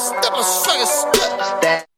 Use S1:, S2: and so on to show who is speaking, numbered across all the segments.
S1: step, I straight step.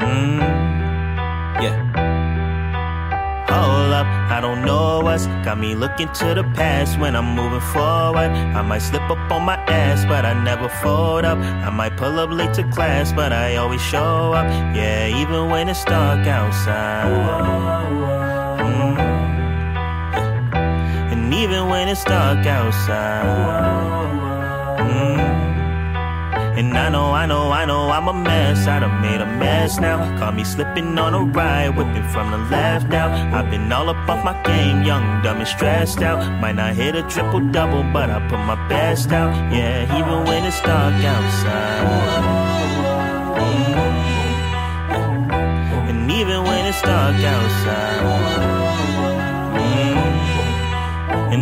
S2: Mm, Hold up, I don't know what's got me looking to the past when I'm moving forward. I might slip up on my ass, but I never fold up. I might pull up late to class, but I always show up. Yeah, even when it's dark outside. Even when it's dark outside. Mm. And I know, I know, I know I'm a mess. I done made a mess now. Caught me slipping on a ride, whipping from the left now. I've been all up off my game, young, dumb, and stressed out. Might not hit a triple double, but I put my best out. Yeah, even when it's dark outside. Mm. And even when it's dark outside.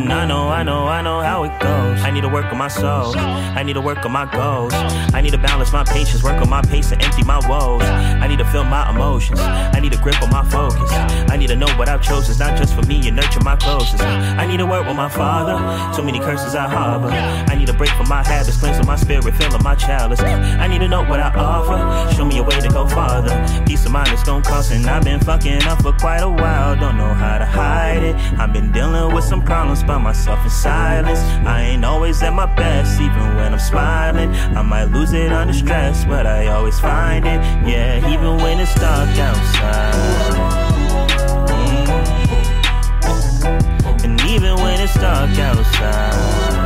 S2: And I know, I know, I know how it goes. I need to work on my soul. I need to work on my goals. I need to balance my patience, work on my pace and empty my woes. I need to feel my emotions. I need to grip on my focus. I need to know what I've chosen is not just for me and nurture my closest. I need to work with my father. Too many curses I harbor. I need to break from my habits, cleansing my spirit, filling my chalice. I need to know what I offer. Show me a way to go farther. Peace of mind is gonna cost, and I've been fucking up for quite a while. Don't know how to hide it. I've been dealing with some problems myself in silence. I ain't always at my best, even when I'm smiling. I might lose it under stress, but I always find it. Yeah, even when it's dark outside. Mm. And even when it's dark outside.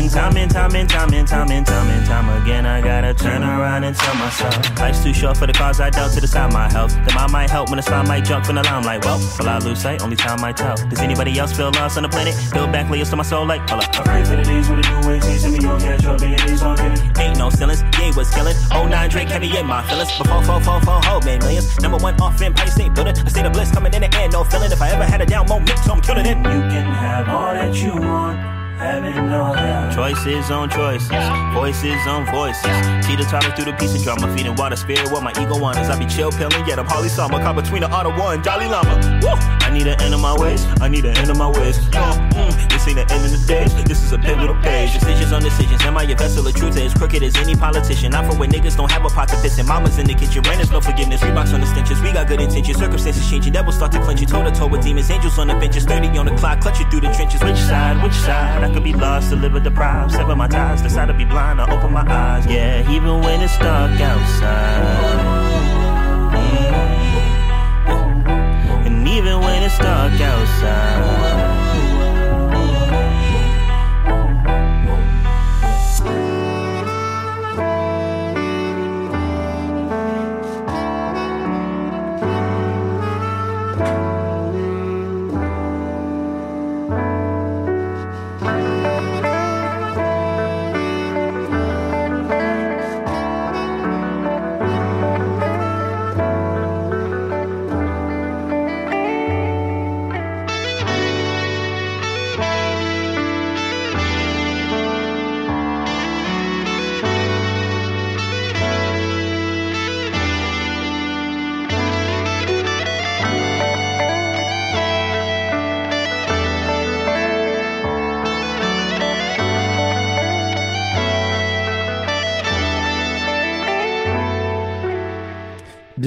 S2: And time and time and time and time and time and time again, I gotta turn around and tell myself life's too short for the cause I dealt to decide my health. The mind might help when the sun might jump from the limelight. Well, will I lose sight? Only time might tell. Does anybody else feel lost on the planet? Build back layers to my soul like, hold up.
S3: I for the days when the new ways seems to me gon' catch up and all getting.
S2: Ain't no ceilings, yeah, was killing. Oh, nine drink heavy in my feelings. Before four, four, four, hold made millions. Number one off in Empire State Building. A state of bliss coming in the air, no feeling. If I ever had a down moment, so I'm killing it.
S3: You can have all that you want.
S2: Choices on choices, voices on voices. The topic through the piece of drama, feeding water, spirit, what my ego wants. I be chill pilling, yet I'm Holly Summer, caught between the Ottawa and Jolly Llama. Woo! I need an end of my ways, I need an end of my ways. Yo, mm, this ain't the end of the days, this is a pivotal page. Decisions on decisions, am I your vessel of truth? As crooked as any politician. Not for when niggas don't have a pot to piss in. Mama's in the kitchen, rain is no forgiveness. Reeboks on the stenches, we got good intentions. Circumstances changing, devils start to clench you. Toe to toe with demons, angels on the benches, 30 on the clock, clutch you through the trenches. Which side, which side? Could be lost, deliver deprived, sever my ties, decide to be blind, I open my eyes. Yeah, even when it's dark outside. Mm. And even when it's dark outside.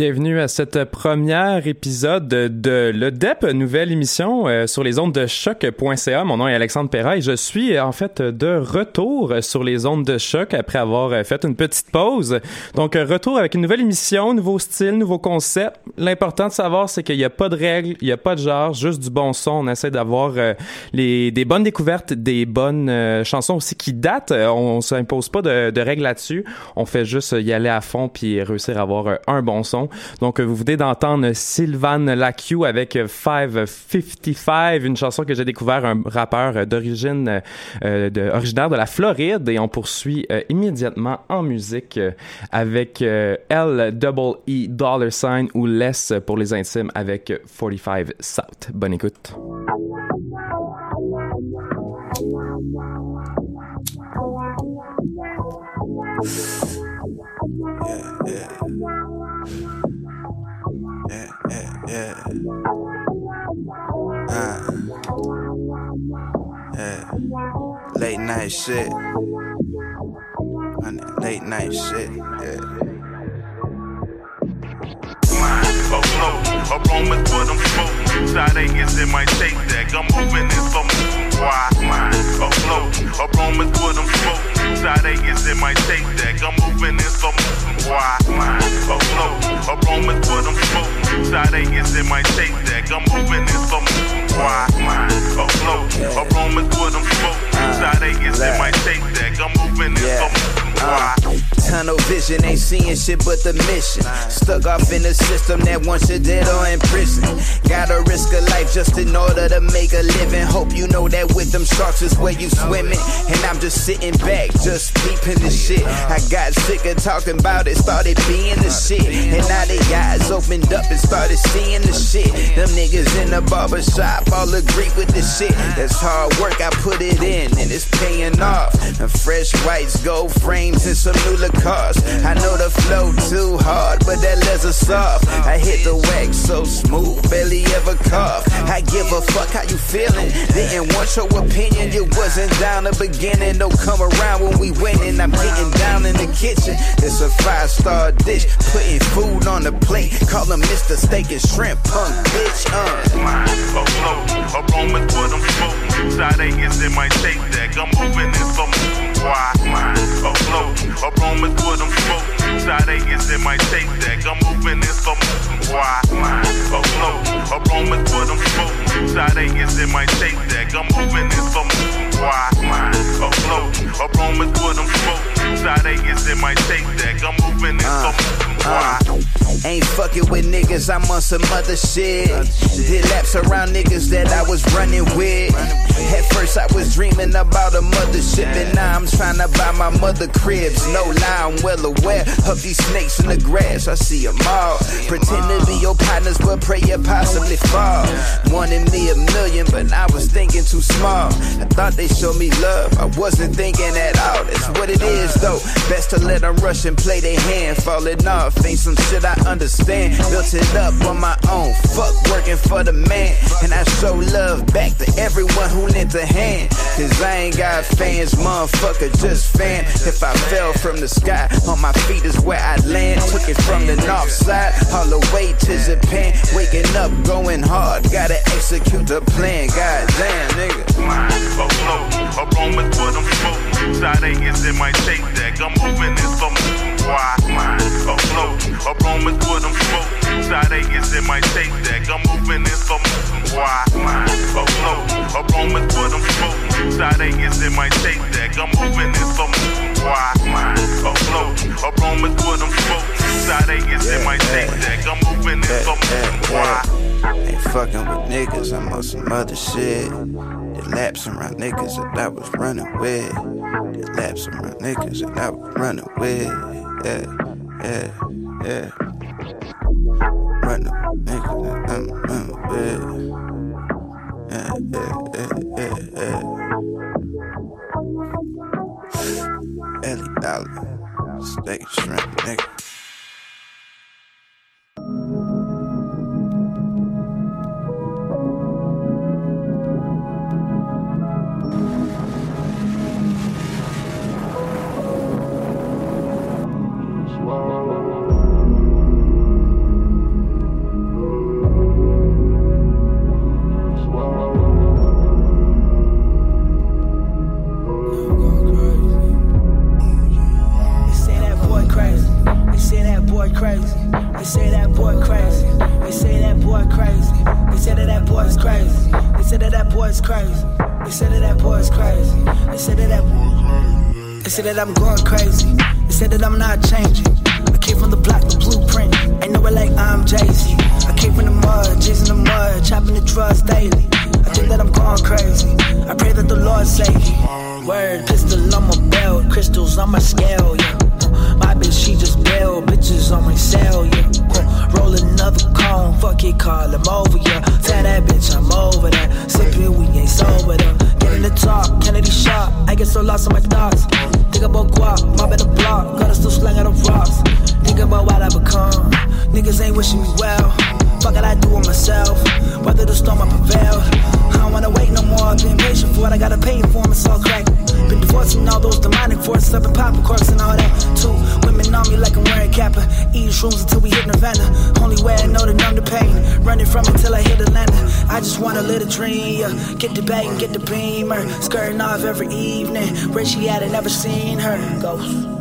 S4: Bienvenue à cette première épisode de Le DEP, nouvelle émission euh, sur les ondes de choc.ca. Mon nom est Alexandre Perra et je suis en fait de retour sur les ondes de choc après avoir euh, fait une petite pause. Donc retour avec une nouvelle émission, nouveau style, nouveau concept. L'important de savoir c'est qu'il n'y a pas de règles, il n'y a pas de genre, juste du bon son. On essaie d'avoir euh, les des bonnes découvertes, des bonnes chansons aussi qui datent. On s'impose pas de, de règles là-dessus. On fait juste y aller à fond puis réussir à avoir un bon son. Donc, vous venez d'entendre Sylvan Lacu avec 555, une chanson que j'ai découvert, un rappeur d'origine euh, de, originaire de la Floride. Et on poursuit euh, immédiatement en musique euh, avec L double E dollar sign ou less pour les intimes avec 45 South. Bonne écoute. Uh, yeah. Late night shit. Late night shit, yeah. A room is what I'm smoking. Side Vegas, it might take that. I'm moving in motion. Why? Afloat. A room is what I'm smoking. Side Vegas, it might take that. I'm moving in motion. Why? A room is what I'm smoking. Side Vegas, it might take that. I'm moving in motion. Why? Mine. Afloat. A room is what I'm smoking. Side Vegas, it might take that. I'm moving in slow Why? Tunnel vision, ain't seeing shit but the mission. Stuck off in a system that wants you dead or in prison. Gotta risk a life just in order to make a living. Hope you know that with them sharks is where you swimming. And I'm just sitting back, just peeping the shit. I got sick of talking about it, started being the shit. And now they eyes opened up and started seeing the shit. Them niggas in the barber shop all agree with the shit. That's hard work, I put it in, and it's paying off. And fresh whites, gold frames, and some new cars. I know the flow too hard, but that leather soft. I hit the wax so smooth, barely ever cough. I give a fuck how you feeling. Didn't want your opinion, you wasn't down the beginning. Don't come around when we winning. I'm getting down in the kitchen. It's a five star dish, putting food on the plate. Call him Mr. Steak and Shrimp, punk bitch. Uh. Mine, a flow, a room what I'm smoking. Side Vegas, it might take that. I'm moving in slow Why? Mine, a room what I'm smoking. Side Vegas, it might take that. I'm moving in slow motion. Why? Mine, a flow, a what I'm smoking. Side Vegas, it might take that. I'm moving in slow motion. Why? Mine, a flow, a what I'm smoking. Side Vegas, it might take that. I'm moving in slow motion. Why? Ain't fucking with niggas, I'm on some other shit. Did laps around niggas that I was running with. At first I was dreaming about a mothership, and now I'm trying to buy my mother cribs. No lie, I'm well aware of these snakes in the grass. I see them all. Pretend to be your partners, but pray you possibly fall. Wanted me a million, but I was thinking too small. I thought they showed me love, I wasn't thinking at all. That's what it is, though. Best to let them rush and play their hand. Falling off ain't some shit I understand. Built it up on my own. Fuck working for the man. And I show love back to everyone who lent a hand. Cause I ain't got fans, motherfucker, just fan. If I fell from the sky, on my feet is where I land. Took it from the north side, all the way to Japan. Waking up, going hard, gotta execute the plan. God damn, nigga. A a is what I'm smoking. Side Vegas, it might take that. I'm moving in slow motion. Why? A a room is what I'm smoking. Side Vegas, it might take that. I'm moving in slow motion. Why? A a room is what I'm smoking. Side Vegas, it might take that. I'm moving in slow motion. Why? Mine, a flow, a room what I'm smoking. Side Vegas, it might take that. I'm moving in slow motion. Why? Ain't fucking with niggas, I'm on some other shit. The laps around niggas that I was running with. The laps around niggas that I was running with. Yeah, yeah, yeah. Running niggas that I'm running with. Yeah, yeah, yeah, yeah, yeah. Ellie Dollar, steak shrimp, nigga.
S5: They say that I'm going crazy. They say that I'm not changing. Shrooms until we hit Nirvana. Only way I know to numb the pain. Running from it till I hit Atlanta. I just wanna live a dream. Yeah. Get the bag and get the beamer. Skirting off every evening. Where she at, I never seen her. Ghost.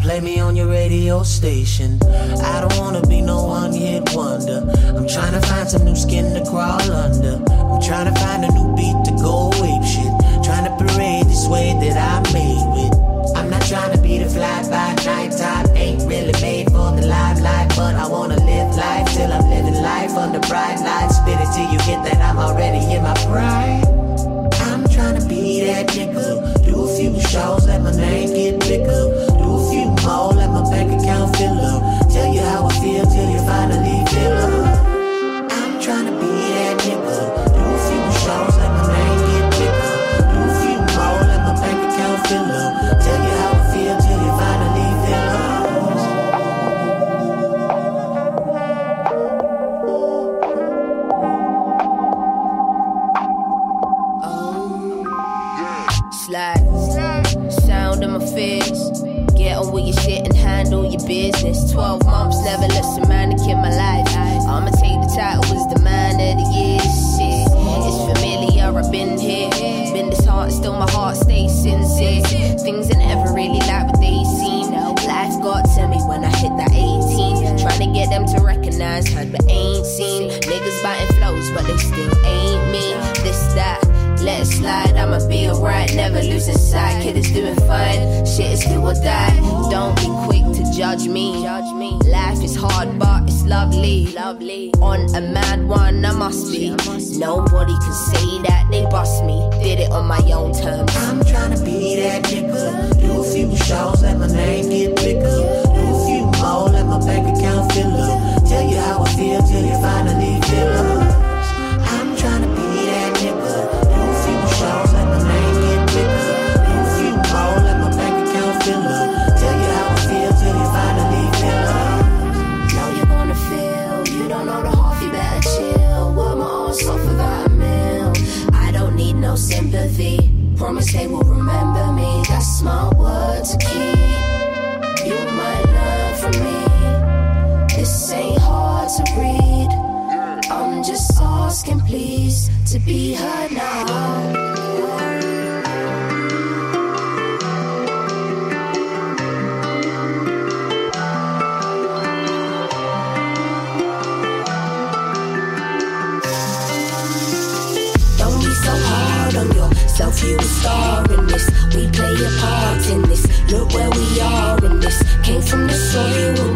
S6: Play me on your radio station. I don't wanna be no one hit wonder. I'm trying to find some new skin to crawl under. I'm trying to find a new beat to go ape shit. Trying to parade this way that I made with. I'm not trying to be the fly by night type. Ain't really made for the limelight, but I wanna live life till I'm living life under bright lights. Spit it till you get that I'm already in my pride. I'm trying to be that nigga. Do a few shows, let my name get bigger. Do a few more, let my bank account fill up. Tell you how I feel till you finally fill up. I'm trying to be that nigga. Do a few shows, let my name get bigger. Do a few more, let my bank account fill up. Tell you how I feel till you finally fill up.
S7: Slide. Sound of my fears. On with your shit and handle your business. 12 months, never less romantic in my life. I'ma take the title as the man of the year. Shit, it's familiar, I've been here. Been this disheartened, still my heart stays sincere. Things are never really like what they seem. Life got to me when I hit that 18. Trying to get them to recognize, heard but ain't seen. Niggas biting flows, but they still ain't me. This, that. Let it slide, I'ma be alright, never losing sight. Kid is doing fine, shit is do or die. Don't be quick to judge me. Life is hard, but it's lovely. Lovely. On a mad one, I must be. Nobody can say that they bust me. Did it on my own terms.
S6: I'm trying to be that nigga. Do a few shows, let my name get bigger. Do a few more, let my bank account fill up. Tell you how I feel till you finally fill up.
S8: Promise they will remember me. That's my word to keep. You might learn from me. This ain't hard to read. I'm just asking, please, to be heard now. Star in this. We play a part in this. Look where we are in this. Came from the soil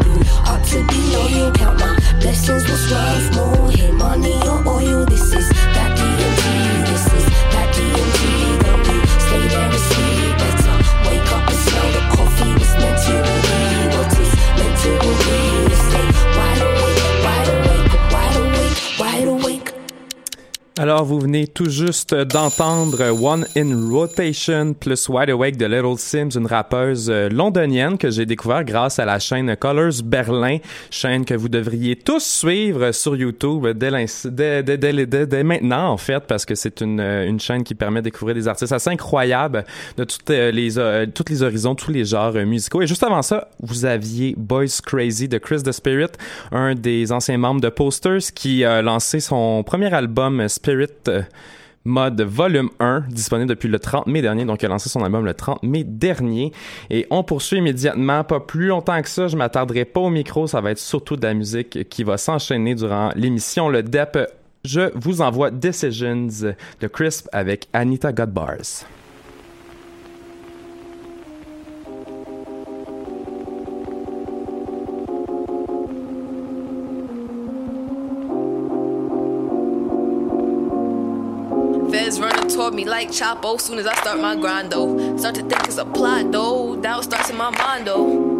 S9: vous venez tout juste d'entendre One in Rotation plus Wide Awake de Little Sims, une rappeuse euh, londonienne que j'ai découvert grâce à la chaîne Colors Berlin, chaîne que vous devriez tous suivre sur YouTube dès, dès, maintenant, en fait, parce que c'est une, euh, une chaîne qui permet de découvrir des artistes assez incroyables de toutes euh, les, toutes les horizons, tous les genres musicaux. Et juste avant ça, vous aviez Boys Crazy de Chris the Spirit, un des anciens membres de Posters qui a lancé son premier album Spirit euh, Mode Volume 1, disponible depuis le 30 mai dernier. Donc, il a lancé son album le 30 mai dernier. Et on poursuit immédiatement. Pas plus longtemps que ça, je m'attarderai pas au micro. Ça va être surtout de la musique qui va s'enchaîner durant l'émission. Le DEP, je vous envoie Decisions de Crisp avec Anita Godbars.
S10: Me like Chapo. Soon as I start my grind, though. Start to think it's a plot, though. Doubt starts in my mind, though.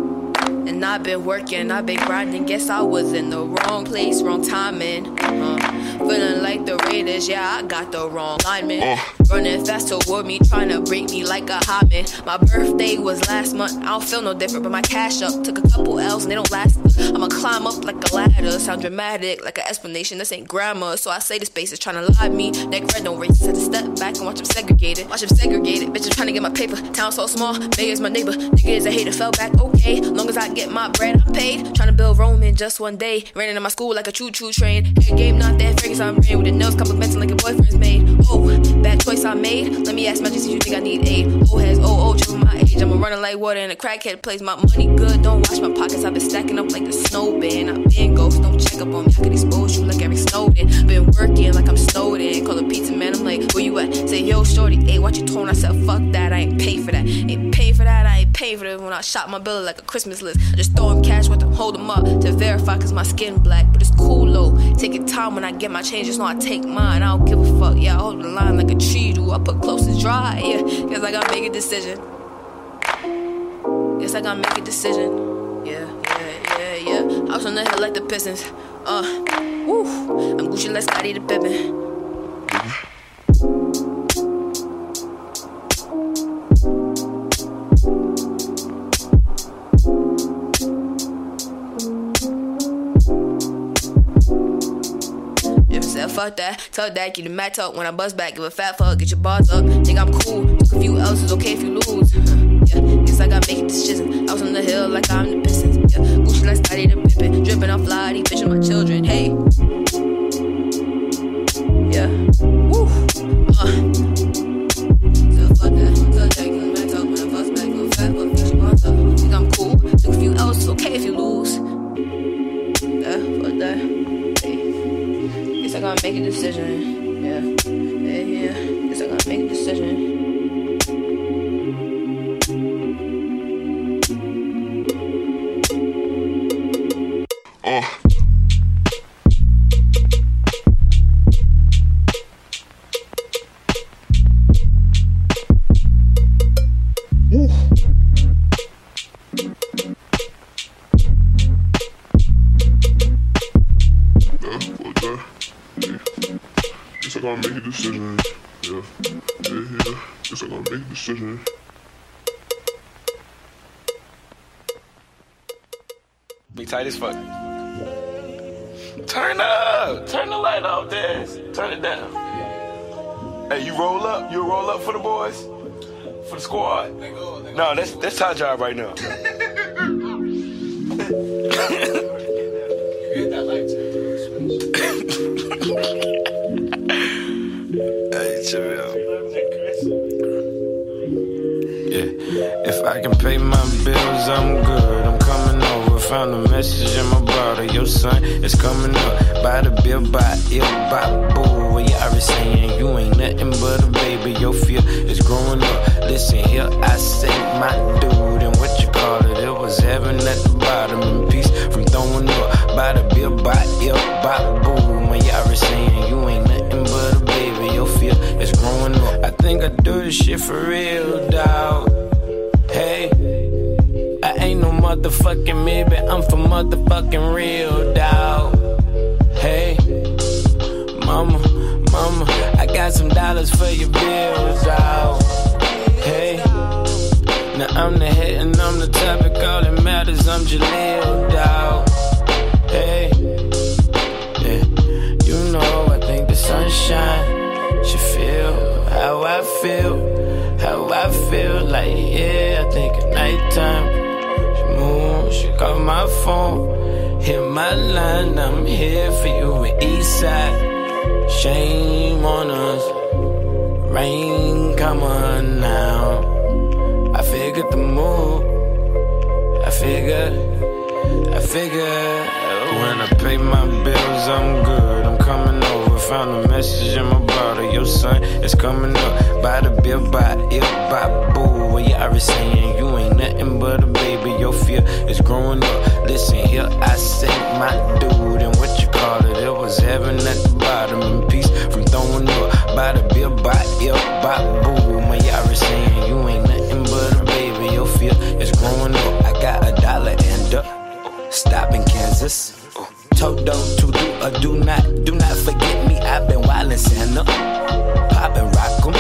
S10: And I've been working, I've been grinding. Guess I was in the wrong place, wrong timing. Uh, feeling like the Raiders, yeah, I got the wrong lineman. Uh. Running fast toward me, trying to break me like a hotman. My birthday was last month, I don't feel no different, but my cash up took a couple L's and they don't last. I'ma climb up like a ladder, sound dramatic like an explanation. This ain't grammar, so I say the space is trying to lie me. Neck red, no race, had to step back and watch them segregated. Watch them segregated, bitches trying to get my paper. Town so small, mayor's my neighbor. Niggas a hater, fell back, okay. Long as I get my bread, I'm paid. Trying to build Rome in just one day. Ran into my school like a choo choo train. Head game not that Fergus, I'm ran with nails complimenting like a boyfriend's made. Oh, bad choice I made. Let me ask my Jesus, you think I need aid? Oh, has oh, oh, triple my age. I'm a running like water in a crackhead place. my money good. Don't watch my pockets, I've been stacking up like the snow bin. I've been ghost, don't check up on me. I could expose you like Eric Snowden. Been working like I'm snowed in. Call a pizza man, I'm like, where you at? Say, yo, shorty, hey, watch your tone. I said, fuck that, I ain't pay for that. Ain't pay for that, I ain't pay for that. When I shop my bill like a Christmas list, I just throw him cash with them, hold them up to verify cause my skin black. But it's cool though. Taking time when I get my changes, no, I take mine. I don't give a fuck, yeah, I hold the line like a tree do. I put close to dry, yeah, cause I gotta make a decision. Guess I gotta make a decision. Yeah, yeah, yeah, yeah. I was on the hill like the Pistons. Uh, woo. I'm Gucci like Scottie the Pippen. Fuck that. Tell that, get the mat up when I bust back. Give a fat fuck, get your bars up. Think I'm cool. Took a few else, it's okay if you lose. yeah, guess I gotta make a decision. I was on the hill like I'm the Pistons. Yeah, Gucci like Scottie the Pippen. Dripping off fly, these bitches my children. Hey. Yeah. Woo. Uh. So fuck that. Tell that, get the mat up when I bust back. Give a fat fuck, get your bars up. Think I'm cool. Took a few else, it's okay if you lose. Yeah, fuck that. Gotta make a decision. Yeah, yeah, yeah. Guess I gotta make a decision.
S11: Oh. Gotta make a decision. Yeah, yeah, yeah. Guess I gotta make a decision.
S12: Be tight as fuck. Turn up! Turn the light off, Des. Turn it down. Hey, you roll up. You roll up for the boys? For the squad? No, that's that's our job right now.
S2: Bills, I'm good. I'm coming over. Found a message in my bottle. Your son is coming up. By the bill, by ill, by boo. What you already saying? You ain't nothing but a baby. Your fear is growing up. Listen here, I say my dude. And what you call it? It was heaven at the bottom. And peace from throwing up. By the bill, by ill, by boo. What you already saying? You ain't nothing but a baby. Your fear is growing up. I think I do this shit for real, dawg. Hey, motherfucking maybe, I'm for motherfucking real, dawg. Hey, mama, mama, I got some dollars for your bills, dawg. Hey, now I'm the head and I'm the topic, all that matters, I'm Jaleel, dawg. Hey, yeah, you know I think the sunshine should feel how I feel. How I feel like, yeah, I think at nighttime. Moon, she call my phone. Hit my line, I'm here for you in Eastside. Shame on us. Rain, come on now. I figured the move. I figured, I figured. When I pay my bills, I'm good. I'm coming over. Found a message in my bottle. Your son is coming up. By the bill, by ill, by boo. What you already saying? You ain't nothing but a baby. Your fear is growing up. Listen here, I say my dude. And what you call it? It was heaven at the bottom. And peace from throwing up. By the bill, by ill, by boo. What you already saying? You ain't nothing but a baby. Your fear is growing up. I got a dollar and a stop in Kansas. Toto to do a do not, do not forget. I've been wildin' Santa, poppin' rock 'em.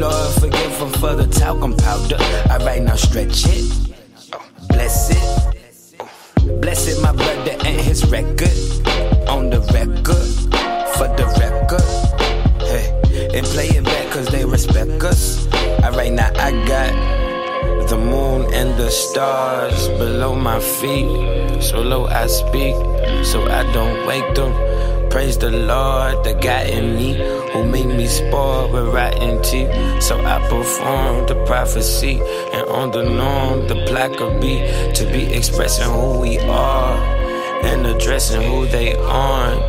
S2: Lord forgive 'em for the talcum powder. Alright, now stretch it, bless it, bless it, my brother and his record on the record for the record. Hey, and play it back 'cause they respect us. Alright, now I got the moon and the stars below my feet. So low I speak, so I don't wake them. Praise the Lord, the God in me who made me spoil with rotten teeth. So I perform the prophecy, and on the norm, the plaque will be to be expressing who we are and addressing who they aren't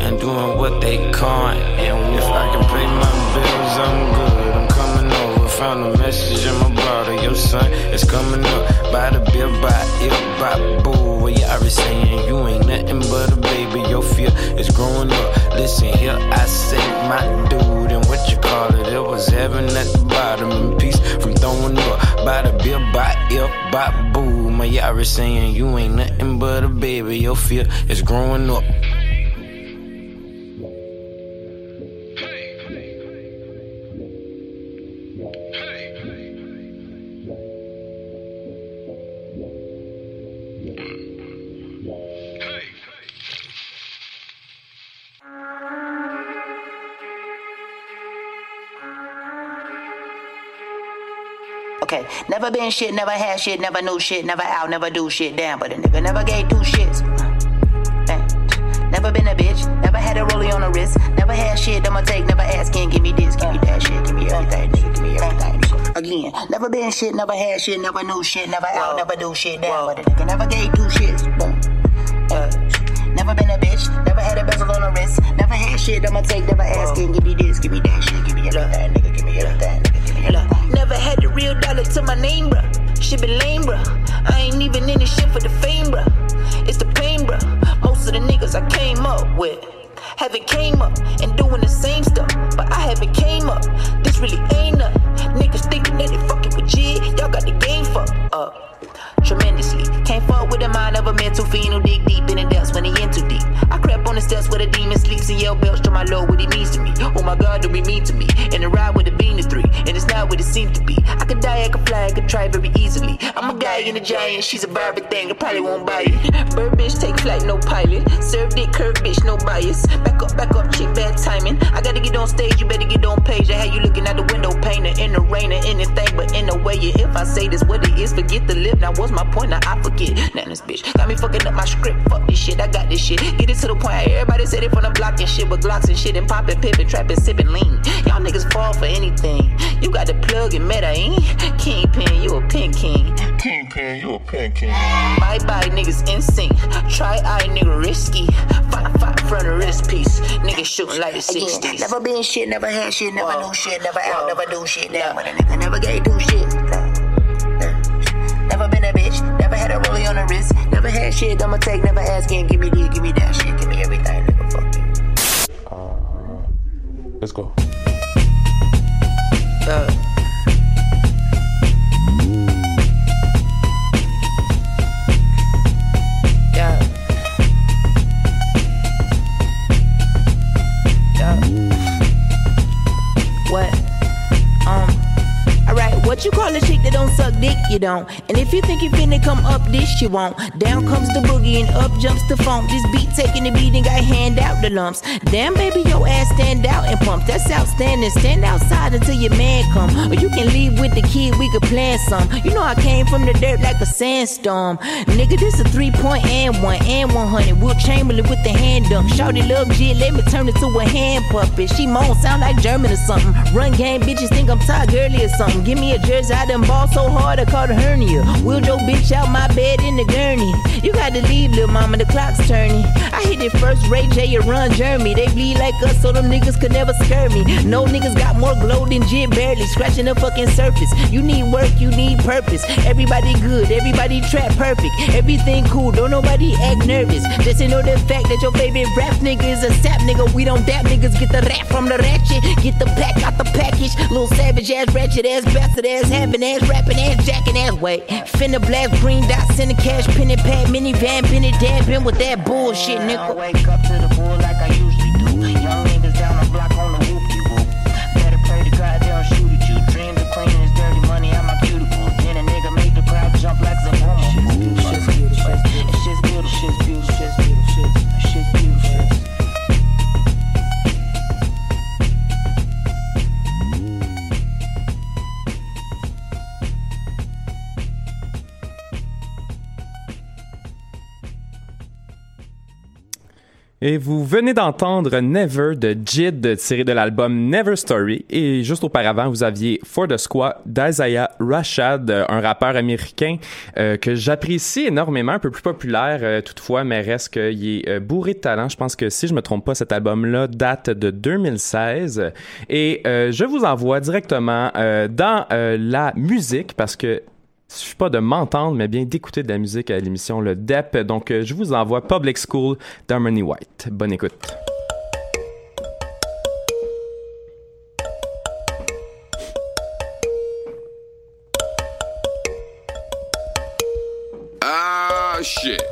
S2: and doing what they can't. And if I can pay my bills, I'm good. I'm coming over. Found a message in my bottle. Your son is coming up. By the bill, by ill, by boo. What you already saying? You ain't nothing but a baby. Your fear is growing up. Listen here, I say my dude. And what you call it? It was heaven at the bottom. And peace from throwing up. By the bill, by ill, by boo. My already saying you ain't nothing but a baby. Your fear is growing up.
S13: Never been shit, never had shit, never knew shit, never out, never do shit, damn, but a nigga never gave two shits. Never been a bitch, never had a rollie on the wrist, never had shit, I'ma take, never asking, give me this, give me that shit, give me everything, nigga, give me everything. Again, never been shit, never had shit, never knew shit, never out, never do shit, damn, but a nigga never gave two shits. Uh, never been a bitch, never had a bezel on a wrist, never had shit, I'ma take, never asking, give me this, give me that shit, give me everything, nigga, give me everything, nigga, give me everything. Never had the real dollar to my name, bruh. Shit been lame, bruh. I ain't even in this shit for the fame, bruh. It's the pain, bruh. Most of the niggas I came up with haven't came up and doing the same stuff, but I haven't came up. This really ain't nothing. Niggas thinking that they fucking with G, y'all got the game fucked up. Tremendously, can't fuck with the mind of a mental fiend who dig deep in the depths when he in too deep. I on the steps where the demon sleeps and yell belch to my lord what he means to me. Oh my god, don't be mean to me. And I ride with a bean to three, and it's not what it seems to be. I could die, I could fly, I could try very easily. I'm a guy in a giant, she's a Barbie thing, I probably won't buy it. Bird bitch, take flight, no pilot. Served it, curve bitch, no bias. Back up, back up, chick, bad timing. I gotta get on stage, you better get on page. I had you looking out the window, painter in the rain or anything, but in a way, yeah, if I say this what it is, forget the lip. Now, what's my point? Now I forget. Now this bitch got me fucking up my script. Fuck this shit, I got this shit. Get it to the point, everybody said it from the block and shit with Glocks and shit and popping, pippin', trapping, sippin', lean. Y'all niggas fall for anything. You got the plug and meta, ain't? Kingpin, you a pin king.
S14: Kingpin, you a pin king.
S13: Bye bye, niggas instinct. Try eye, nigga risky. Fight, fight front of wrist piece. Niggas shooting like the 60s. Never been shit, never had shit, never knew shit, never out, never do shit. Damn, but a nigga never gave two shit. Never been a bitch, never had a rollie on the wrist, never had shit, I'ma take, never asking, give me this, give me that shit, give me everything, nigga, fuck you.
S14: Uh, let's go.
S13: Uh, yeah. Yeah. What? Um. Alright, what you call a chick that don't suck dick? You don't. And if you think you finna come up this, you won't. Down comes the boogie and up jumps the funk. This beat taking the beat and I hand out the lumps. Damn, baby, your ass stand out and pump. That's outstanding. Stand outside until your man come. Or you can leave with the kid, we could plan some. You know I came from the dirt like a sandstorm. Nigga, this a three point and one and 100. Wilt Chamberlain with the hand dump. Shouty love G, let me turn it to a hand puppet. She moan, sound like German or something. Run game, bitches think I'm Todd Gurley or something. Give me a jersey, I done ball so hard I caught a hernia. Wheeled your bitch out my bed in the gurney. You got to leave, little mama, the clock's turning. I hit it first, Ray J, and run Jeremy. They bleed like us, so them niggas could never scare me. No niggas got more glow than Jim barely scratching the fucking surface. You need work, you need purpose. Everybody good, everybody trap perfect. Everything cool, don't nobody act nervous. Just to know the fact that your favorite rap nigga is a sap nigga. We don't dap niggas, get the rap from the ratchet. Get the pack out the package. Little savage ass, ratchet ass, bastard ass, having ass, rapping ass, jacking ass. Wait, finna blast green dots in the cash, pen and pad, minivan, been it dabbing with that bullshit, nigga.
S9: Et vous venez d'entendre Never de Jid tiré de l'album Never Story. Et juste auparavant, vous aviez For the Squad d'Isaiah Rashad, un rappeur américain euh, que j'apprécie énormément, un peu plus populaire euh, toutefois, mais reste qu'il est euh, bourré de talent. Je pense que si je me trompe pas, cet album-là date de 2016. Et je vous envoie directement dans la musique parce que il suffit pas de m'entendre, mais bien d'écouter de la musique à l'émission Le DEP. Donc, euh, je vous envoie Public School d'Harmony White. Bonne écoute.
S15: Ah, shit.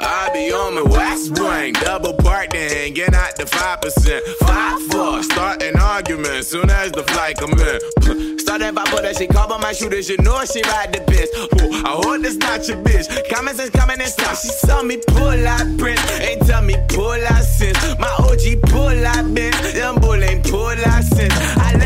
S15: I be on my West Wing, double park then hanging out the 5%. 5 4, starting argument soon as the flight come in. Starting by put that she call my shooters, you know she ride the best. Ooh, I hope this not your bitch. Comments is coming and stop. She saw me pull out Prince, ain't tell me pull out since. My OG pull out Ben, them bull ain't pull out since. I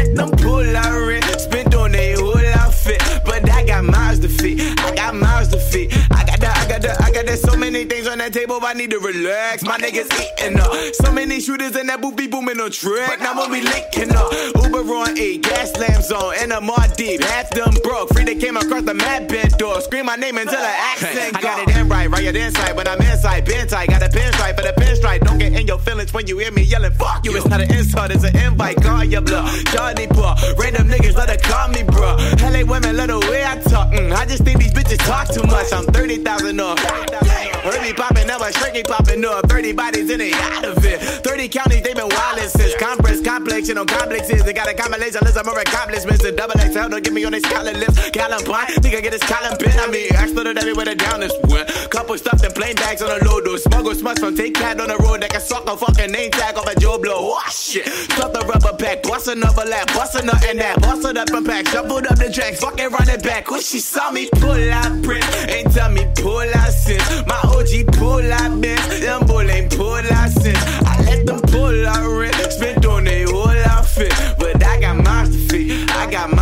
S15: that table, I need to relax. My niggas eating up. So many shooters in that boopy booming on track. Now when we linking up, Uber on E, gas lamps on, and I'm more deep. Half them broke, free they came across the mad bent door. Scream my name until the accent. I got it in right, right at inside. When I'm inside, been tight, got a pinstripe for the pinstripe. Don't get in your feelings when you hear me yelling, fuck you. It's not an insult, it's an invite. Call your bluff. Johnny Bro, random niggas let her call me, bro. LA women let the way I talk. Mm, I just think these bitches talk too much. I'm 30,000 off. Heard me popping up, a shrinky popping up. 30 bodies in it, out of it. 30 counties, they been wildin' since. Compress, complex, you know, complexes. They got a combination list of more accomplishments. The double XL, don't get me on this collar lips. Columbine, think I get this column pin. I mean, I stood it everywhere down this went. Couple stuffed in plain bags on the load, though. Smuggle smuts from Take Cat on the road. That can suck a fucking name tag off a Joe Blow. Oh shit. Stuff the rubber pack, bust another lap, bust a nut in that. Bust it up and pack, shuffled up the tracks, fucking run it back. When she saw me pull out print, ain't tell me pull out since. My OG pull out bitch, them bull ain't pull out since. I let them pull out rent, spent on they whole outfit. But I got monster feet, I got monster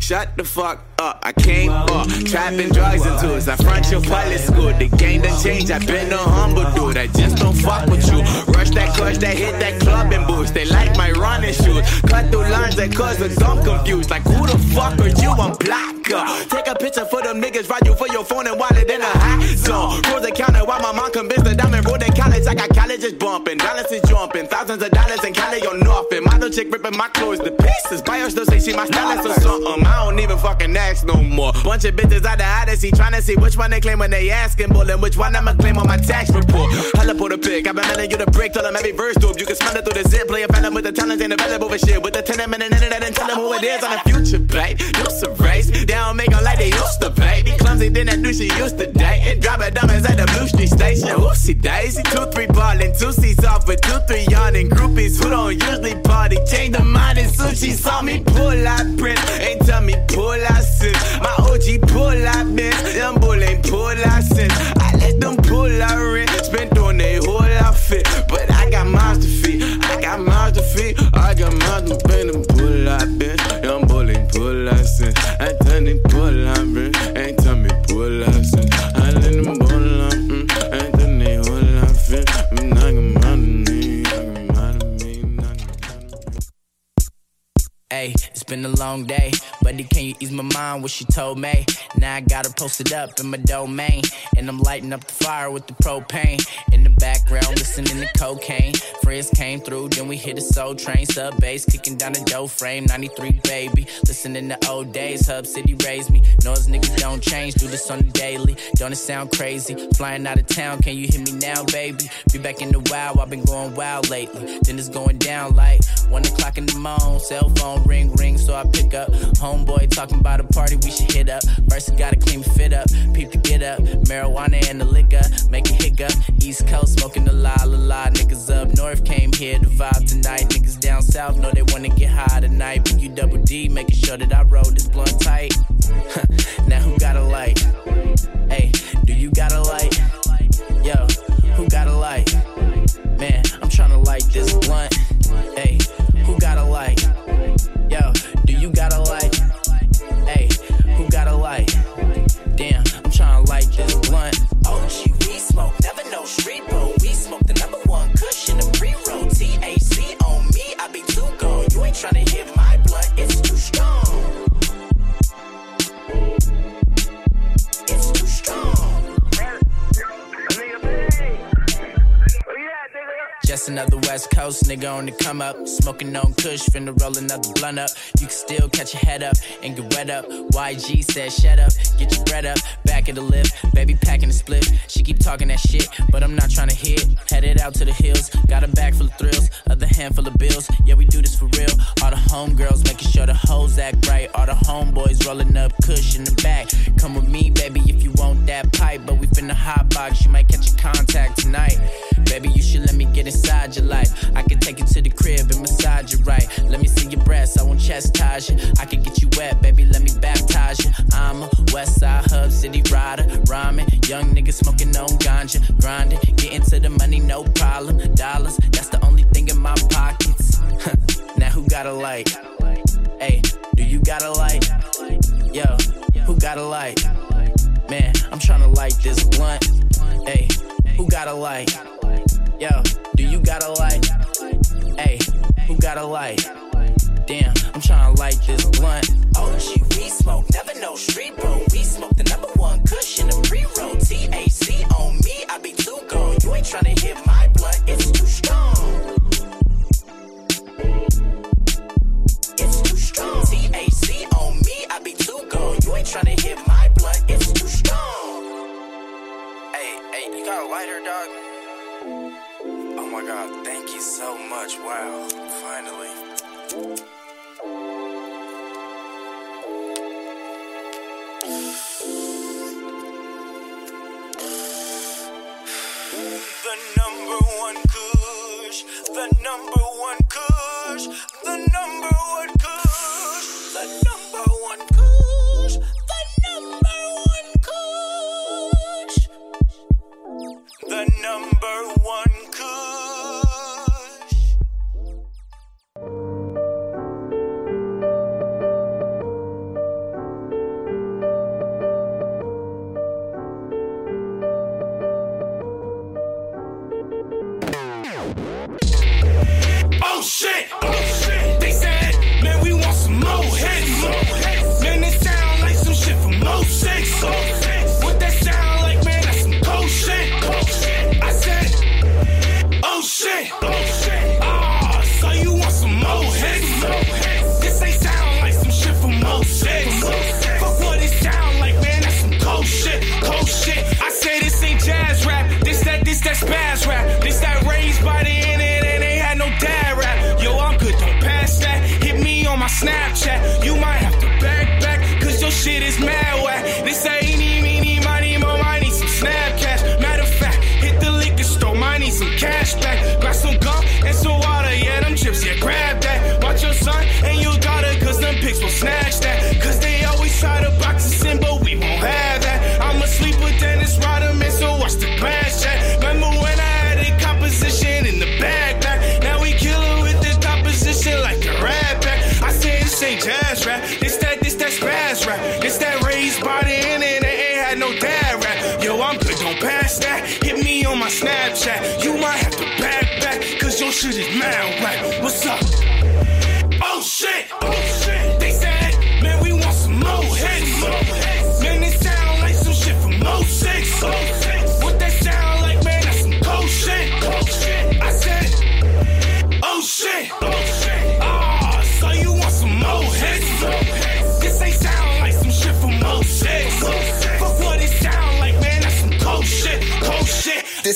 S15: Shut the fuck up, I came up, trapping drugs into us. I front your pilot school, the game done changed. I been a humble dude, I just don't fuck with you. Rush that clutch, that hit that club and boost. They like my running shoes, cut through lines that cause the dumb confused. Like who the fuck are you? I'm blocker. Take a picture for them niggas, ride you for your phone and wallet in a hot zone. Rose the counter while my mom convinced the diamond road in college. I got college colleges bumping, dollars is jumping, thousands of dollars in Cali on Northern. Model chick ripping my clothes to pieces. Buyers still say she my stylist or something. Um, I don't even fucking ask no more. Bunch of bitches out the Odyssey trying to see which one they claim when they asking, bull, and which one I'ma claim on my tax report. Hella pull the pick, I've been mailing you the brick till I'm every verse dope. You can smell it through the zip, play a with the talent ain't available for shit. With the 10 minute internet and tell them who it is on the future, babe. A race, they don't make them they used to pay. Clumsy, than that new she used to date. And drop it dummies at the Blue Street station. Oopsie daisy, two, three ballin', two seats off with two, three yawning. Groupies who don't usually party, change the mind and soon she saw me pull out print. Ain't tell me pull out since. My OG pull out bitch, them bull ain't pull out since. I let them pull out rent, spent
S16: been a long day, buddy. Can you ease my mind? What she told me. Now I got her posted up in my domain, and I'm lighting up the fire with the propane. In the background, listening to cocaine. Friends came through, then we hit a soul train. Sub bass kicking down the dough frame. 93 baby, listening to old days. Hub City raised me. Noise niggas don't change. Do this on the daily. Don't it sound crazy? Flying out of town, can you hear me now, baby? Be back in the wild. I've been going wild lately. Then it's going down like one o'clock in the morning. Cell phone ring ring, so I pick up. Homeboy talking about a party we should hit up. First I gotta clean fit up, peep to get up. Marijuana and the liquor, make it hiccup. East Coast smoking the la la la. Niggas up north came here to vibe tonight. Niggas down south know they wanna get high tonight. But you double D, making sure that I roll this blunt tight. now who got a light? Hey, do you got a light? Yo, who got a light? Man, I'm trying to light this blunt. Hey, Coast nigga on the come up. Smoking on Kush, finna roll another blunt up. You can still catch your head up and get wet up. YG said, shut up, get your bread up. Back of the lift, baby packing the split. She keep talking that shit, but I'm not trying to hit. Headed out to the hills, got a bag full of thrills, other handful of bills. Yeah, we do this for real. All the homegirls making sure the hoes act right. All the homeboys rolling up Kush in the back. Come with me, baby, if you want that pipe. But we finna hot box, you might catch a contact tonight. Baby, you should let me get inside your life. I can take you to the crib and massage you right. Let me see your breasts, I won't chastise you. I can get you wet, baby, let me baptize you. I'm a West Side Hub City rider, rhyming. Young nigga smoking on ganja, grinding. Getting to the money, no problem. Dollars, that's the only thing in my pockets. now who got a light? Hey, do you got a light? Yo, who got a light? Man, I'm trying to light this blunt. Hey, who got a light? Yo, do you got a light? Hey, who got a light? Damn, I'm trying to light this blunt. Oh, OG, we smoke, never know street bro. We smoke the number one kush in the pre-roll. THC on me, I be too gone. You ain't trying to hit my blunt, it's too strong. It's too strong. THC on me, I be too gone. You ain't trying to hit my blunt, it's too strong. Hey, hey, you
S12: God, thank you so much. Wow, finally.
S17: This ain't jazz rap, this that, this that spaz rap. This that raised by the internet, ain't had no dad rap. Yo, I'm good, don't pass that. Hit me on my Snapchat. You might have to back back, cause your shit is mad right. What's up?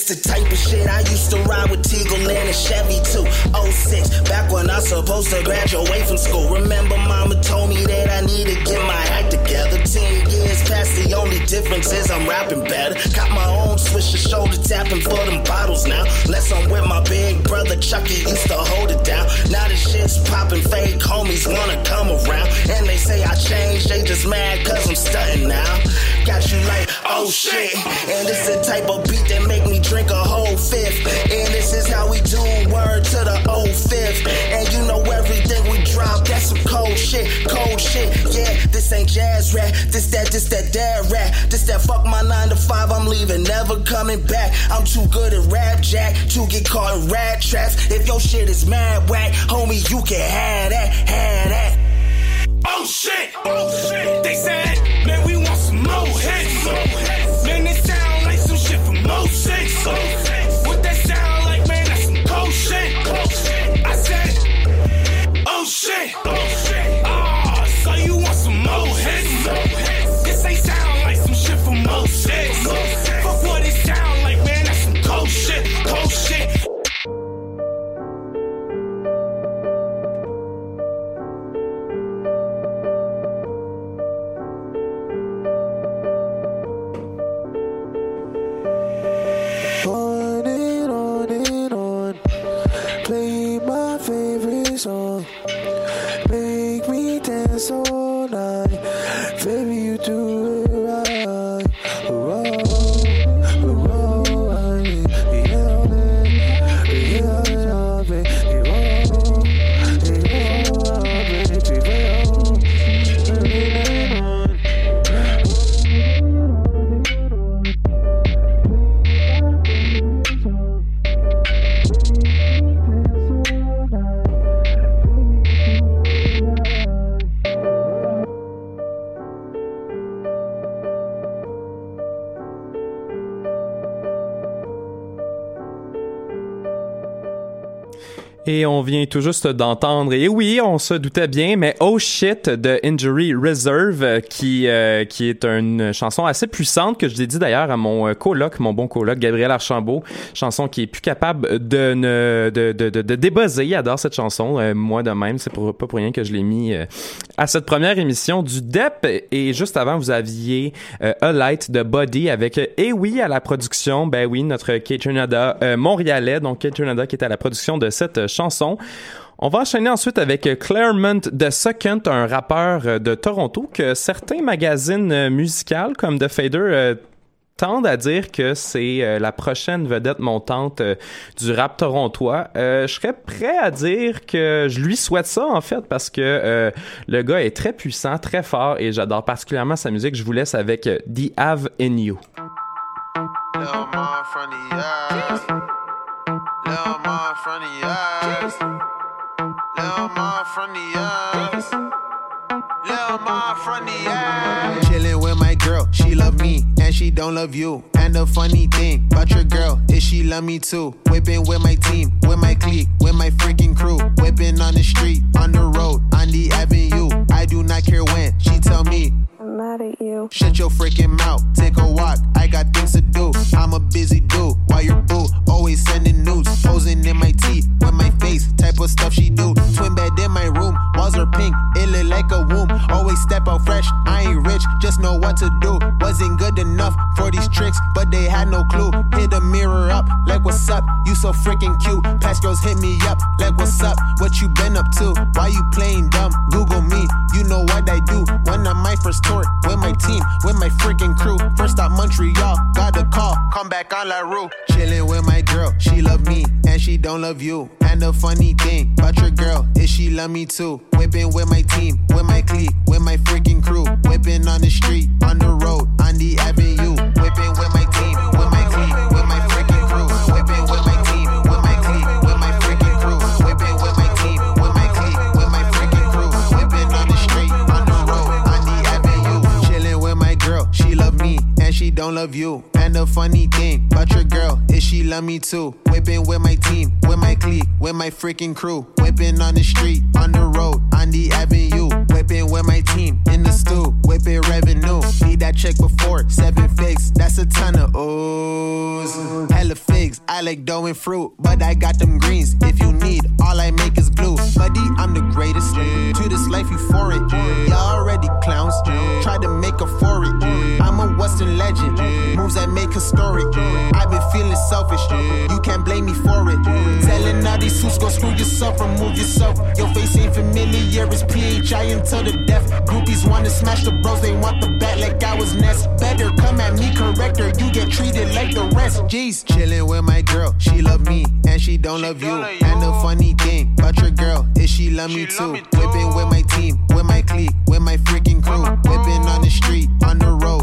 S17: This
S18: the type of shit I used to ride with Teagle and Chevy too. 06, back when I supposed to graduate away from school. Remember, mama told me that I need to get my act together. Ten years past, the only difference is I'm rapping better. Got my own swisher shoulder tapping for them bottles now. Less I'm with my big brother Chucky used to hold it down. Now the shit's popping, fake homies wanna come around. And they say I changed, they just mad cause I'm stunting now. Got you like, oh shit. And this the type of beat that make me drink a whole fifth. And this is how we do word to the old fifth. And you know everything we drop, that's some cold shit, cold shit. Yeah, this ain't jazz rap, this that, this that dad rap. This that fuck my nine to five, I'm leaving, never coming back. I'm too good at rap jack to get caught in rat traps. If your shit is mad whack, homie, you can have that, have that.
S17: Oh shit! Oh shit! They said, man, we more hits. Man, it sound like some shit from 06. What that sound like, man? That's some cold shit. I said, oh shit!
S19: Et on vient tout juste d'entendre, et oui, on se doutait bien, mais Oh Shit de Injury Reserve, euh, qui, euh, qui est une chanson assez puissante que je dédie d'ailleurs à mon euh, coloc, mon bon coloc, Gabriel Archambault. Chanson qui est plus capable de de, de, de, de débuzzer. Il adore cette chanson. moi de même, c'est pour, pas pour rien que je l'ai mis à cette première émission du DEP. Et juste avant, vous aviez A Light de Body avec, et oui, à la production, ben oui, notre Kate montréalais, donc Kate qui est à la production de cette chanson. On va enchaîner ensuite avec Claremont The Second, un rappeur euh, de Toronto que certains magazines euh, musicaux comme The Fader euh, tendent à dire que c'est la prochaine vedette montante du rap torontois. je serais prêt à dire que je lui souhaite ça en fait parce que le gars est très puissant, très fort et j'adore particulièrement sa musique. Je vous laisse avec The Have in You. Don't love you. And the funny thing about your girl is she love me too. Whipping with my team, with my clique, with my freaking crew. Whipping on the street, on the road, on the avenue. I do not care when she tell me. Mad at you. Shut your freaking mouth, take a walk. I got things to do. I'm a busy dude. While your boo always sending news, posing in my teeth with my face. Type of stuff she do. Twin bed in my room, walls are pink. It look like a womb. Always step out fresh. I ain't rich, just know what to do. Wasn't good enough for these tricks, but they had no clue. Hit the mirror up, like what's up? You so freaking cute. Past girls hit me up, like what's up? What you been up to? Why you playing dumb? Google me, you know what I do. When I'm my first tour with my team, with my freaking crew. First stop Montreal, got the call, come back on La Rue. Chilling with my girl, she love me and she don't love you. And the funny thing about your girl is she love me too. Whipping with my team, with my clique, with my freaking crew. Whipping on the street, on the road, on the avenue. Whipping with my she don't love you. And the funny thing about your girl is she love me too. Whipping with my team, with my clique, with my freaking crew. Whipping on the street, on the road, on the avenue. Whipping with my team in the stew. Whipping revenue. Need that check before seven figs. That's a ton of O's. Hella figs. I like dough and fruit, but I got them greens. You need, all I make is glue. Buddy, I'm the greatest. To this life, you for it. Y'all already clowns. Try to make a for it. I'm a Western legend. Moves that make historic. I've been feeling selfish. You can't blame me for it. Telling all these suits, go screw yourself, remove yourself. Your face ain't familiar, it's PHI until the death. Groupies wanna smash the bros, they want the bat like I was Ness. Better come at me, correct corrector, you get treated like the rest. Jeez, chilling with my girl, she love me and she don't love you. And the funny thing about your girl is she love me too. Whipping with my team, with my clique, with my freaking crew. Whipping on the street, on the road,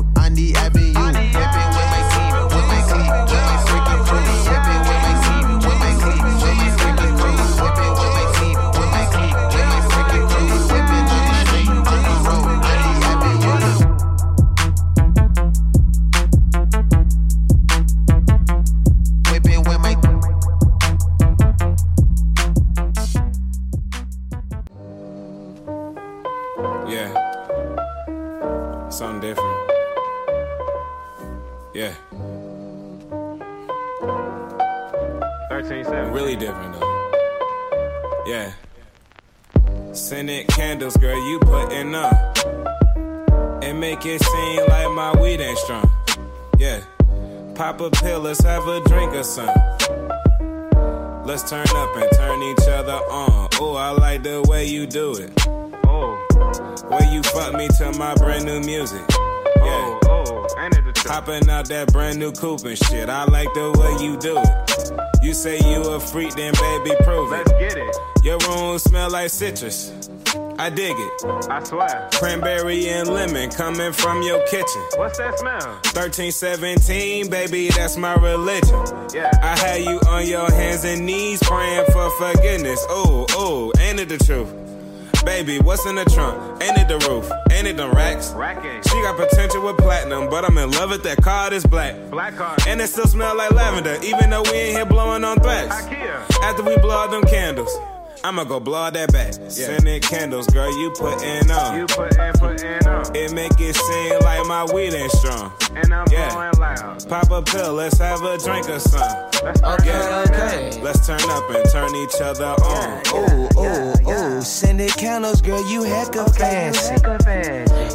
S20: Pop a pill, let's have a drink or something. Let's turn up and turn each other on. Oh, I like the way you do it. Oh. Way you fuck me to my brand new music. Oh, oh Hopping out that brand new coupe and shit. I like the way you do it. You say you a freak, then baby, prove it. Let's get it. Your room smell like citrus. I dig it. I swear. Cranberry and lemon coming from your kitchen. What's that smell? 1317, baby, that's my religion. Yeah. I had you on your hands and knees praying for forgiveness. Oh, oh, ain't it the truth? Baby, what's in the trunk? Ain't it the roof? Ain't it the racks? She got potential with platinum, but I'm in love with that car that's black.
S21: Black car.
S20: And it still smell like lavender, even though we ain't here blowing on thrax. After we blow out them candles. I'ma go blow that back. Sending candles, girl, you put in on.
S21: You put in, put in on.
S20: It make it seem like my weed ain't strong.
S21: And I'm
S20: Yeah.
S21: blowing loud.
S20: Pop a pill, let's have a drink or something.
S21: Okay,
S20: okay. Let's turn up and turn each other on.
S22: Ooh, ooh, ooh. Scented candles, girl, you hecka fancy.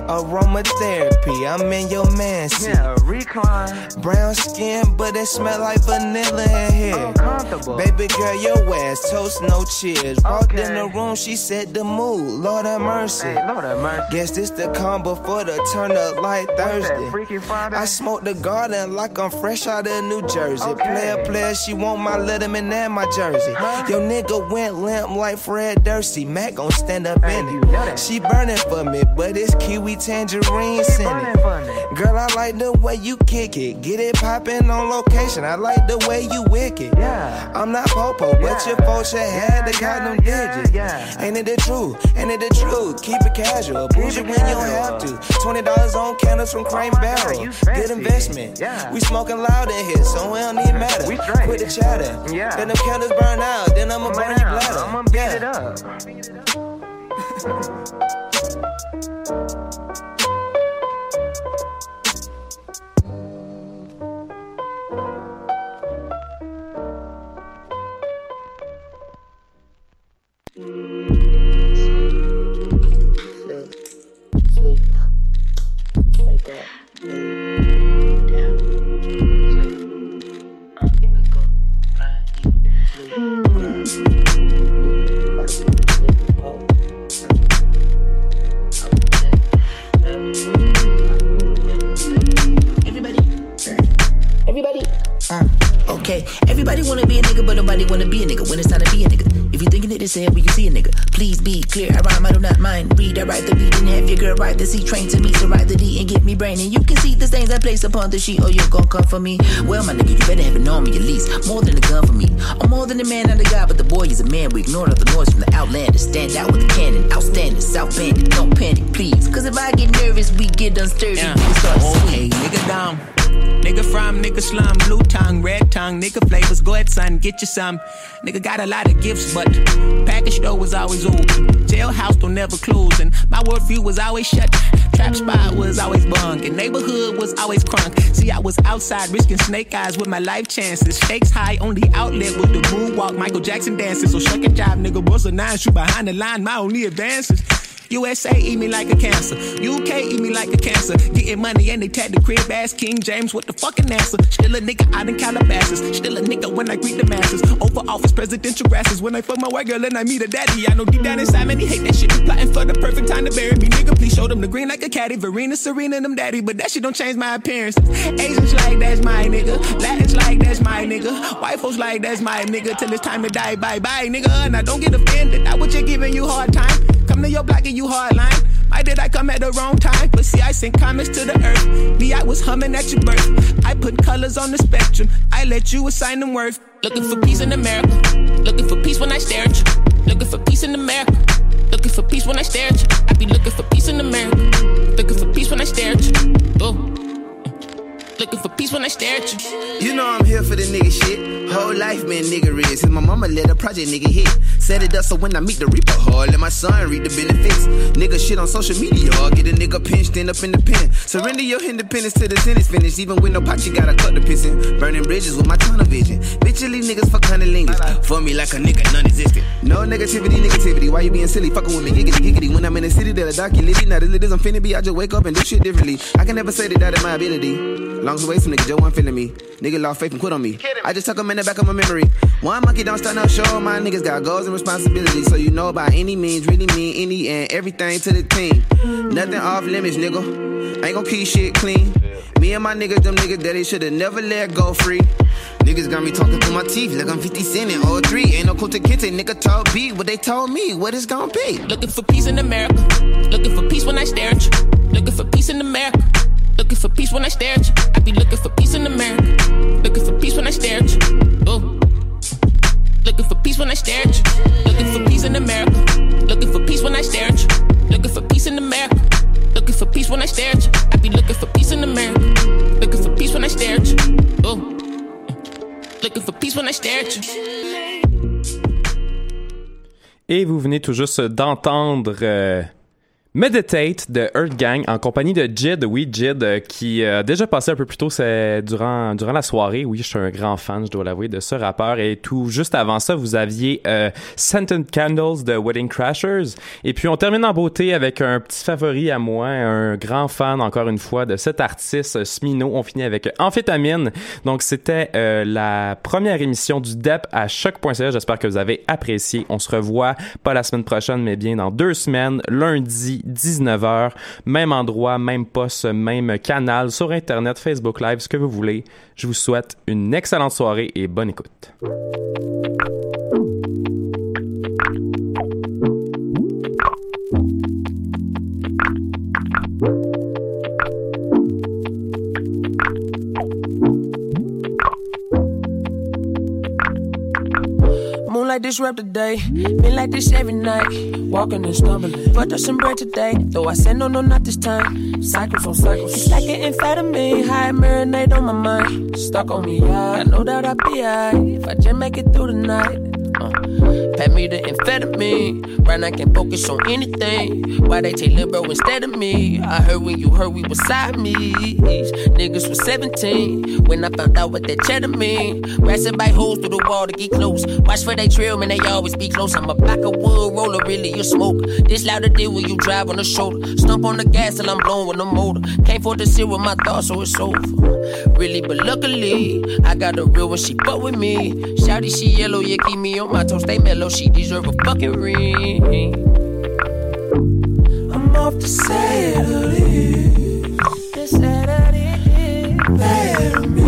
S22: Aromatherapy, I'm in your mansion.
S21: Yeah, recline.
S22: Brown skin, but it smell like vanilla in here. Baby girl, your ass toast, no cheers. Walked in the room, she said the mood. Lord have mercy.
S21: Lord have mercy.
S22: Guess this the calm before the turn up like Thursday.
S21: Freaky Friday.
S22: I smoke the garden like I'm fresh out of New Jersey. Player, player, she want my Letterman and my jersey. Yo, nigga went limp like Fred Dursey. Mac gon' stand up in it. She burning for me, but it's kiwi tangerine scented. Girl, I like the way you kick it. Get it poppin' on location. I like the way you wicked.
S21: Yeah.
S22: I'm not popo, but your folks should have the goddamn digits. Ain't it the truth? Ain't it the truth? Keep it casual. Bougie when you don't have to. Twenty dollars on candles from Crane Barrel. Good investment. Yeah. We smoking loud in here, so it don't even matter. We Quit the chatter.
S21: Yeah.
S22: Then them candles burn out. Then I'ma burn your bladder.
S21: I'ma beat
S22: Yeah.
S21: it up.
S13: upon the sheet, or you gon' come for me. Well, my nigga, you better have on me at least. More than a gun for me. I'm more than a man, not a guy, but the boy is a man. We ignore all the noise from the outlander. Stand out with a cannon, outstanding, South Bandit. Don't panic, please. Cause if I get nervous, we get unsturdy.
S16: Yeah.
S13: We start to
S16: Okay, nigga down. Nigga from, nigga slum, blue tongue, red tongue, nigga flavors. Go ahead, son, get you some. Nigga got a lot of gifts, but package store was always open. Jailhouse don't never close, and my worldview was always shut. Trap spot was always bunk, and neighborhood was always crunk. See, I was outside risking snake eyes with my life chances. Stakes high, only outlet with the moonwalk. Michael Jackson dancing, so shuck jive, nigga. was a nine, shoot behind the line, my only advances. USA eat me like a cancer. UK eat me like a cancer. Getting money and they tag the crib ass King James with the fucking answer. Still a nigga out in Calabasas. Still a nigga when I greet the masses. Over office presidential grasses. When I fuck my white girl and I meet a daddy. I know deep down inside man he hate that shit. Plotting for the perfect time to bury me. Nigga, please show them the green like a caddy. Verena, Serena, and them daddy. But that shit don't change my appearance. Asians like that's my nigga. Latins like that's my nigga. White folks like that's my nigga. Till it's time to die. Bye bye, nigga. Now don't get offended. I was just giving you hard time. Come to your block and you hard line. Why did I come at the wrong time? But see, I sent comments to the earth. Me, I was humming at your birth. I put colors on the spectrum. I let you assign them worth. Looking for peace in America. Looking for peace when I stare at you. Looking for peace in America. Looking for peace when I stare at you. I be looking for peace in America. Looking for peace when I stare at you. Looking for peace when I stare at you.
S22: You know I'm here for the nigga shit. Whole life been nigga is. Since my mama let a project nigga hit. Set it up so when I meet the reaper hard, let my son read the benefits. Nigga shit on social media, get a nigga pinched end up in the pen. Surrender your independence to the sentence finished. Even with no pot, you gotta cut the pissin'. Burning bridges with my tunnel vision. Bitchily niggas fuck cunnilingus. For me like a nigga non-existent. No negativity, negativity. Why you being silly? Fucking with me, giggity, giggity. When I'm in the city, they'll dock you litty. Not as lit as I'm finna be. I just wake up and do shit differently. I can never say that that is my ability. Long away some nigga, Joe one feeling me. Nigga lost faith and quit on me. I just tuck 'em in the back of my memory. One monkey don't start no show. My niggas got goals and responsibilities. So you know by any means, really mean any and everything to the team. Nothing off limits, nigga. Ain't gon' keep shit clean. Me and my niggas, them niggas that they should've never let go free. Niggas got me talking through my teeth like I'm 50 Cent in 03. Ain't no Kunta Kinte, nigga told B what they told me, what it's gon' be.
S16: Looking for peace in America. Looking for peace when I stare at you. Looking for peace in America. Looking for peace when I stare at you. I be looking for peace in America. Looking for peace when I stare at you. Ooh. Looking for peace when I stare at you. Looking for peace in America. Looking for peace when I stare at you. Looking for peace in America. Looking for peace when I stare at you. I be looking for peace in America. Looking for peace when I stare at you. Ooh. Looking for peace when I stare at you.
S9: Et vous venez tout juste d'entendre euh, Meditate de Earth Gang en compagnie de Jid, oui, Jid, euh, qui euh, a déjà passé un peu plus tôt c'est durant, durant la soirée. Oui, je suis un grand fan, je dois l'avouer, de ce rappeur. Et tout juste avant ça, vous aviez euh, Candles de Wedding Crashers. Et puis, on termine en beauté avec un petit favori à moi, un grand fan, encore une fois, de cet artiste, Smino. On finit avec Amphétamine. Donc, c'était euh, la première émission du DEP à choc.ca. J'espère que vous avez apprécié. On se revoit pas la semaine prochaine, mais bien dans deux semaines, lundi 19h, même endroit, même poste, même canal, sur Internet, Facebook Live, ce que vous voulez. Je vous souhaite une excellente soirée et bonne écoute.
S23: Moonlight disrupt the day. Been like this every night. Walking and stumbling. But there's some bread today. Though I said no, no, not this time. Cycles on cycles. It's like an amphetamine. High marinate on my mind. Stuck on me, yeah. I know that I'll be alright. If I just make it through the night. Uh, pat me the amphetamine. Right now I can focus on anything. Why they take Lil Bro instead of me? I heard when you heard we was side me. Niggas was 17 when I found out what that cheddar mean. Racing by holes through the wall to get close. Watch for they trail, man, they always be close. I'm a back of wood roller, really, you smoke. This louder deal when you drive on the shoulder. Stump on the gas till I'm blowing with the motor. Can't afford to sit with my thoughts, so it's over. Really, but luckily, I got a real one, she fuck with me. Shouty, she yellow, yeah, keep me on my toes, stay mellow, she deserve a fucking ring. I'm off to Saturday. Saturday. Better me. Oh,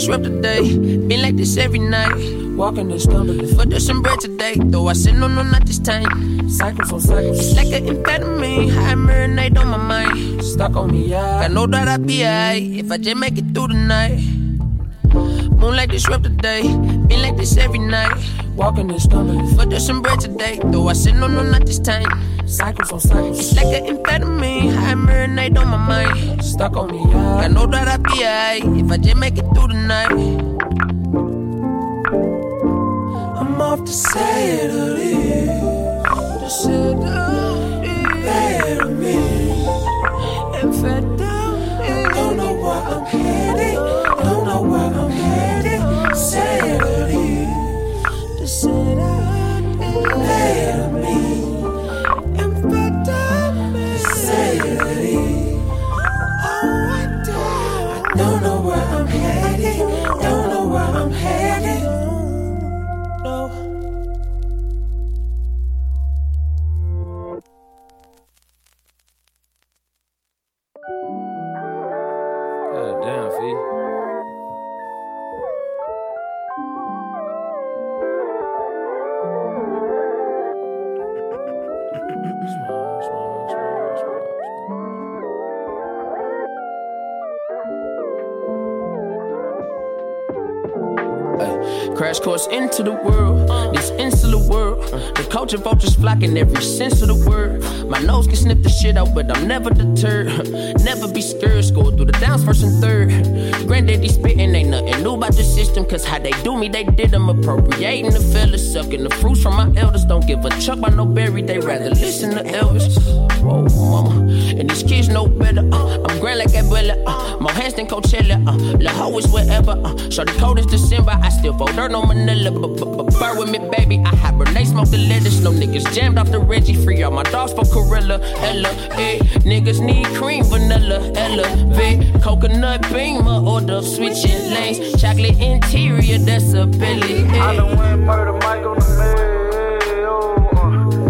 S23: disrupt the day. Been like this every night. Walking and stumbling. But there's some bread today. Though I said no, no, not this time. Cycles on cycles. It's like an amphetamine. High marinate on my mind. Stuck on me, yeah. I know that I'll be alright. If I just make it through the night. Moonlight disrupt the day. Been like this every night. Walking and stumbling. But there's some bread today. Though I said no, no, not this time. Cycles on cycles. It's like an amphetamine. High marinate on my mind. Stuck on me, yeah. I know that I'll be alright. If I just make it through the night. I'm off to Saturday. To Saturday. Better me. Amphetamine. Course into the world, this insular world. The culture vultures flocking every sense of the word. My nose can snip the shit out, but I'm never deterred. Never be scared, score through the downs first and third. Granddaddy spitting, ain't nothing new about the system, cause how they do me, they did them appropriating the fellas, sucking the fruits from my elders. Don't give a chuck by no berry, they rather listen to Elvis. Whoa, mama. And these kids know better. Uh, I'm grand like Abuela. Uh, more hands than Coachella. Uh, La Ho is wherever. Uh, the cold is December. I still fold dirt on Manila. But burn with me, baby. I hibernate, smoke the lettuce. No niggas jammed off the Reggie. Free all my dogs for Corilla. Ella, eh. Niggas need cream, vanilla. Elevate. Coconut beamer. Order switching lanes. Chocolate interior, that's a belly. Eh.
S24: I done went murder on the mail.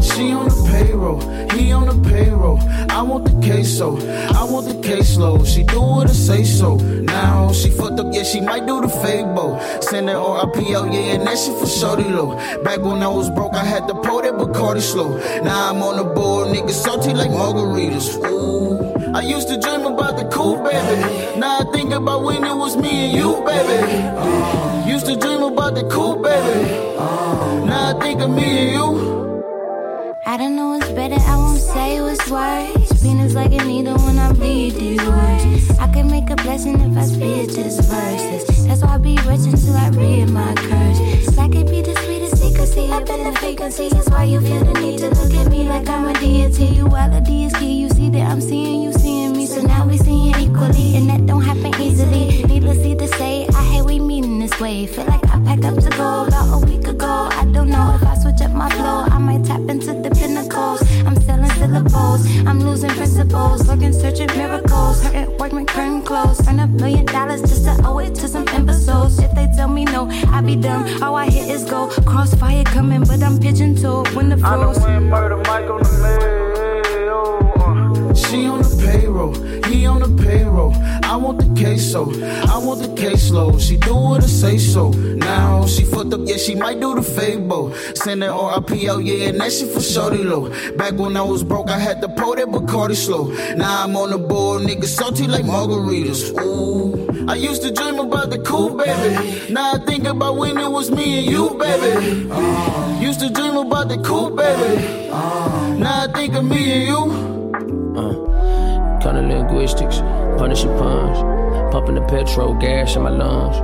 S25: She on the payroll, he on the payroll. I want the queso, I want the caseload. She do what I say so. Now she fucked up, yeah, she might do the fable. Send that RIPO, yeah, and that shit for shorty low. Back when I was broke, I had to pour that Bacardi slow. Now I'm on the board, niggas salty like margaritas. Ooh. I used to dream about the cool baby. Now I think about when it was me and you, baby. Used to dream about the cool baby. Now I think of me and you.
S26: I don't know what's better, I won't say what's worse. Penis like a needle when I bleed these words. I can make a blessing if I spit this verses. That's why I be rich until I read my curse. That could be the sweetest secrecy up in the frequency. That's why you feel the need to look at me like I'm a deity. You all a deity, you see that I'm seeing you seeing. So now we seeing equally, and that don't happen easily. Needlessly to say, I hate we meeting this way. Feel like I packed up to go about a week ago. I don't know if I switch up my flow, I might tap into the pinnacles. I'm selling syllables, I'm losing principles, looking searching miracles. Hurting work, my curtain closed. Earn a million dollars just to owe it to some imbeciles. If they tell me no, I be dumb. All I hit is go. Crossfire coming, but I'm pigeon toed when the
S21: I
S26: froze.
S21: done went murder Mike on the mail. Uh.
S25: She on the payroll, he on the payroll. I want the queso, I want the caseload. She do what I say so. Now she fucked up, yeah, she might do the fable. Send that RIPO, yeah, and that shit for shorty low. Back when I was broke, I had to pour that Bacardi slow. Now I'm on the board, nigga, salty like margaritas. Ooh, I used to dream about the cool baby. Now I think about when it was me and you, baby. Used to dream about the cool baby. Now I think of me and you.
S24: Uh, kind of linguistics, punishing puns, pumping the petrol, gas in my lungs.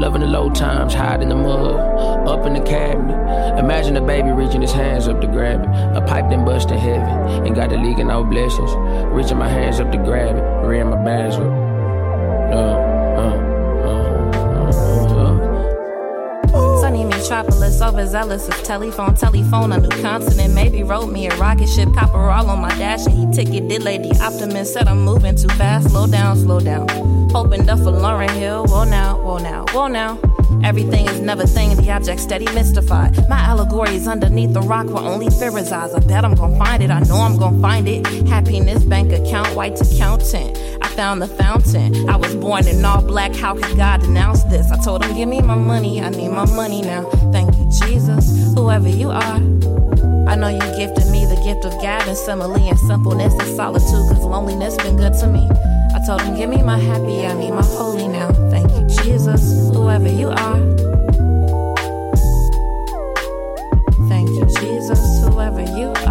S24: Loving the low times, hide in the mud, up in the cabinet. Imagine a baby reaching his hands up to grab it. A pipe then bust in heaven, and got the leaking out blessings. Reaching my hands up to grab it, rearing my bands up. Uh,
S27: metropolis, overzealous of telephone, telephone, a new continent. Maybe wrote me a rocket ship, copper all on my dash, and he did Lady Optimist said I'm moving too fast. Slow down, slow down. Hoping up for Lauryn Hill. Whoa now, whoa now, whoa now. Everything is never thing, the object steady mystified. My allegory is underneath the rock where only fear resides. I bet I'm gonna find it, I know I'm gonna find it. Happiness, bank account, white accountant. I found the fountain. I was born in all black, how could God denounce this? I told him, give me my money, I need my money now. Thank you, Jesus, whoever you are. I know you gifted me the gift of gab and simile and simpleness and solitude, cause loneliness been good to me. I told him, give me my happy, I need my holy now. Jesus, whoever you are. Thank you, Jesus, whoever you are.